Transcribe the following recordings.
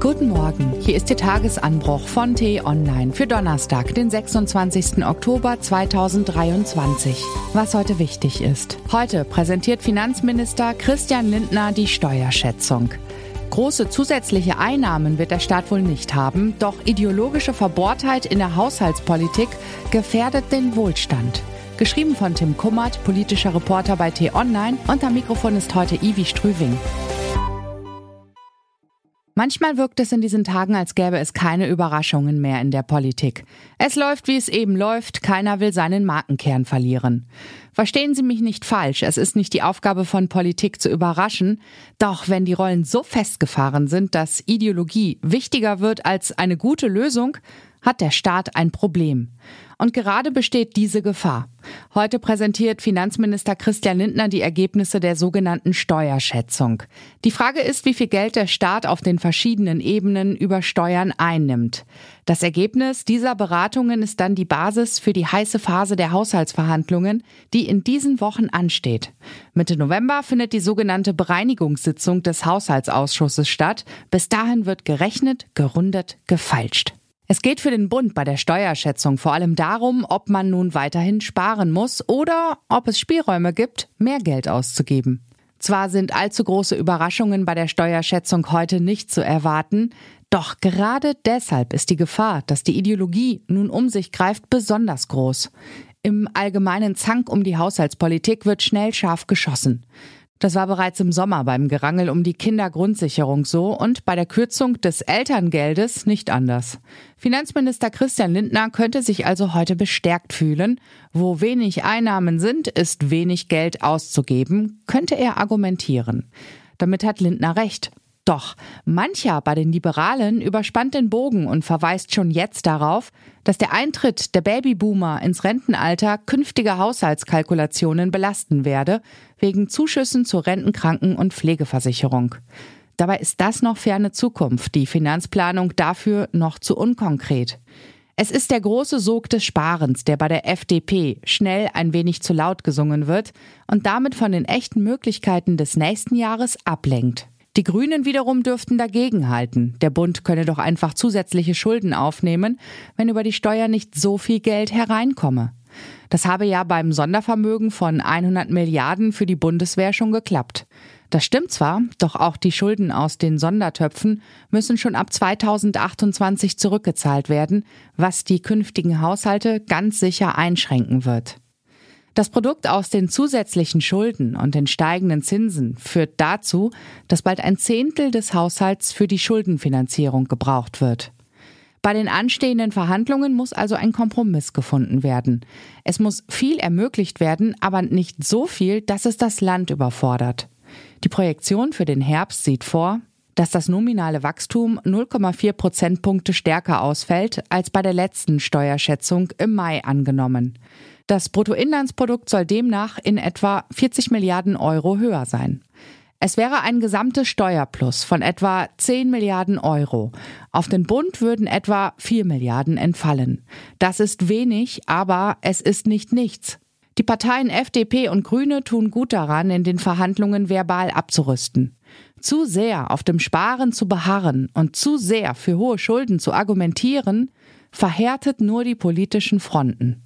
Guten Morgen, hier ist Ihr Tagesanbruch von T-Online für Donnerstag, den 26. Oktober 2023. Was heute wichtig ist. Heute präsentiert Finanzminister Christian Lindner die Steuerschätzung. Große zusätzliche Einnahmen wird der Staat wohl nicht haben, doch ideologische Verbohrtheit in der Haushaltspolitik gefährdet den Wohlstand. Geschrieben von Tim Kummert, politischer Reporter bei T-Online und Mikrofon ist heute Ivi Strüving. Manchmal wirkt es in diesen Tagen, als gäbe es keine Überraschungen mehr in der Politik. Es läuft, wie es eben läuft, keiner will seinen Markenkern verlieren. Verstehen Sie mich nicht falsch, es ist nicht die Aufgabe von Politik zu überraschen, doch wenn die Rollen so festgefahren sind, dass Ideologie wichtiger wird als eine gute Lösung, hat der Staat ein Problem. Und gerade besteht diese Gefahr. Heute präsentiert Finanzminister Christian Lindner die Ergebnisse der sogenannten Steuerschätzung. Die Frage ist, wie viel Geld der Staat auf den verschiedenen Ebenen über Steuern einnimmt. Das Ergebnis dieser Beratungen ist dann die Basis für die heiße Phase der Haushaltsverhandlungen, die in diesen Wochen ansteht. Mitte November findet die sogenannte Bereinigungssitzung des Haushaltsausschusses statt. Bis dahin wird gerechnet, gerundet, gefeilscht. Es geht für den Bund bei der Steuerschätzung vor allem darum, ob man nun weiterhin sparen muss oder ob es Spielräume gibt, mehr Geld auszugeben. Zwar sind allzu große Überraschungen bei der Steuerschätzung heute nicht zu erwarten, doch gerade deshalb ist die Gefahr, dass die Ideologie nun um sich greift, besonders groß. Im allgemeinen Zank um die Haushaltspolitik wird schnell scharf geschossen. Das war bereits im Sommer beim Gerangel um die Kindergrundsicherung so und bei der Kürzung des Elterngeldes nicht anders. Finanzminister Christian Lindner könnte sich also heute bestärkt fühlen. Wo wenig Einnahmen sind, ist wenig Geld auszugeben, könnte er argumentieren. Damit hat Lindner recht. Doch mancher bei den Liberalen überspannt den Bogen und verweist schon jetzt darauf, dass der Eintritt der Babyboomer ins Rentenalter künftige Haushaltskalkulationen belasten werde, wegen Zuschüssen zur Rentenkranken- und Pflegeversicherung. Dabei ist das noch ferne Zukunft, die Finanzplanung dafür noch zu unkonkret. Es ist der große Sog des Sparens, der bei der FDP schnell ein wenig zu laut gesungen wird und damit von den echten Möglichkeiten des nächsten Jahres ablenkt. Die Grünen wiederum dürften dagegenhalten. Der Bund könne doch einfach zusätzliche Schulden aufnehmen, wenn über die Steuer nicht so viel Geld hereinkomme. Das habe ja beim Sondervermögen von 100 Milliarden für die Bundeswehr schon geklappt. Das stimmt zwar, doch auch die Schulden aus den Sondertöpfen müssen schon ab 2028 zurückgezahlt werden, was die künftigen Haushalte ganz sicher einschränken wird. Das Produkt aus den zusätzlichen Schulden und den steigenden Zinsen führt dazu, dass bald ein Zehntel des Haushalts für die Schuldenfinanzierung gebraucht wird. Bei den anstehenden Verhandlungen muss also ein Kompromiss gefunden werden. Es muss viel ermöglicht werden, aber nicht so viel, dass es das Land überfordert. Die Projektion für den Herbst sieht vor, dass das nominale Wachstum 0,4 Prozentpunkte stärker ausfällt als bei der letzten Steuerschätzung im Mai angenommen. Das Bruttoinlandsprodukt soll demnach in etwa 40 Milliarden Euro höher sein. Es wäre ein gesamtes Steuerplus von etwa 10 Milliarden Euro. Auf den Bund würden etwa 4 Milliarden entfallen. Das ist wenig, aber es ist nicht nichts. Die Parteien FDP und Grüne tun gut daran, in den Verhandlungen verbal abzurüsten. Zu sehr auf dem Sparen zu beharren und zu sehr für hohe Schulden zu argumentieren, verhärtet nur die politischen Fronten.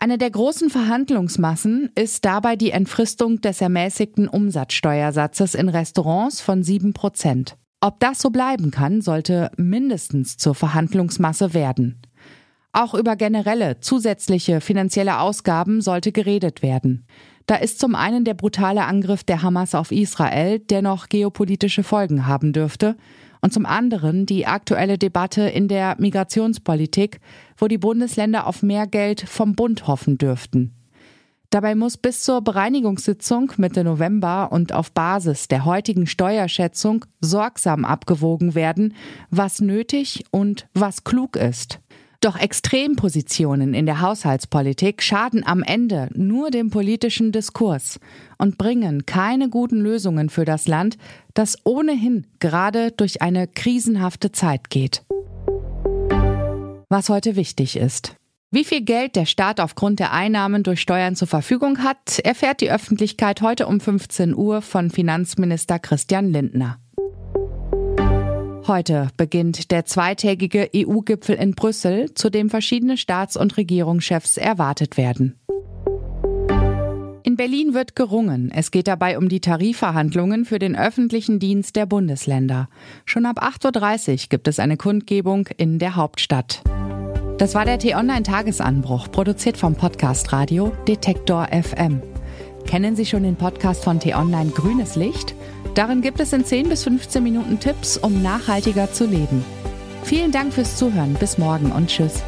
Eine der großen Verhandlungsmassen ist dabei die Entfristung des ermäßigten Umsatzsteuersatzes in Restaurants von 7 Prozent. Ob das so bleiben kann, sollte mindestens zur Verhandlungsmasse werden. Auch über generelle zusätzliche finanzielle Ausgaben sollte geredet werden. Da ist zum einen der brutale Angriff der Hamas auf Israel, der noch geopolitische Folgen haben dürfte, und zum anderen die aktuelle Debatte in der Migrationspolitik, wo die Bundesländer auf mehr Geld vom Bund hoffen dürften. Dabei muss bis zur Bereinigungssitzung Mitte November und auf Basis der heutigen Steuerschätzung sorgsam abgewogen werden, was nötig und was klug ist. Doch Extrempositionen in der Haushaltspolitik schaden am Ende nur dem politischen Diskurs und bringen keine guten Lösungen für das Land, das ohnehin gerade durch eine krisenhafte Zeit geht. Was heute wichtig ist. Wie viel Geld der Staat aufgrund der Einnahmen durch Steuern zur Verfügung hat, erfährt die Öffentlichkeit heute um 15 Uhr von Finanzminister Christian Lindner. Heute beginnt der zweitägige EU-Gipfel in Brüssel, zu dem verschiedene Staats- und Regierungschefs erwartet werden. In Berlin wird gerungen. Es geht dabei um die Tarifverhandlungen für den öffentlichen Dienst der Bundesländer. Schon ab 8.30 Uhr gibt es eine Kundgebung in der Hauptstadt. Das war der T-Online-Tagesanbruch, produziert vom Podcast Radio Detektor FM. Kennen Sie schon den Podcast von T-Online Grünes Licht? Darin gibt es in 10 bis 15 Minuten Tipps, um nachhaltiger zu leben. Vielen Dank fürs Zuhören. Bis morgen und tschüss.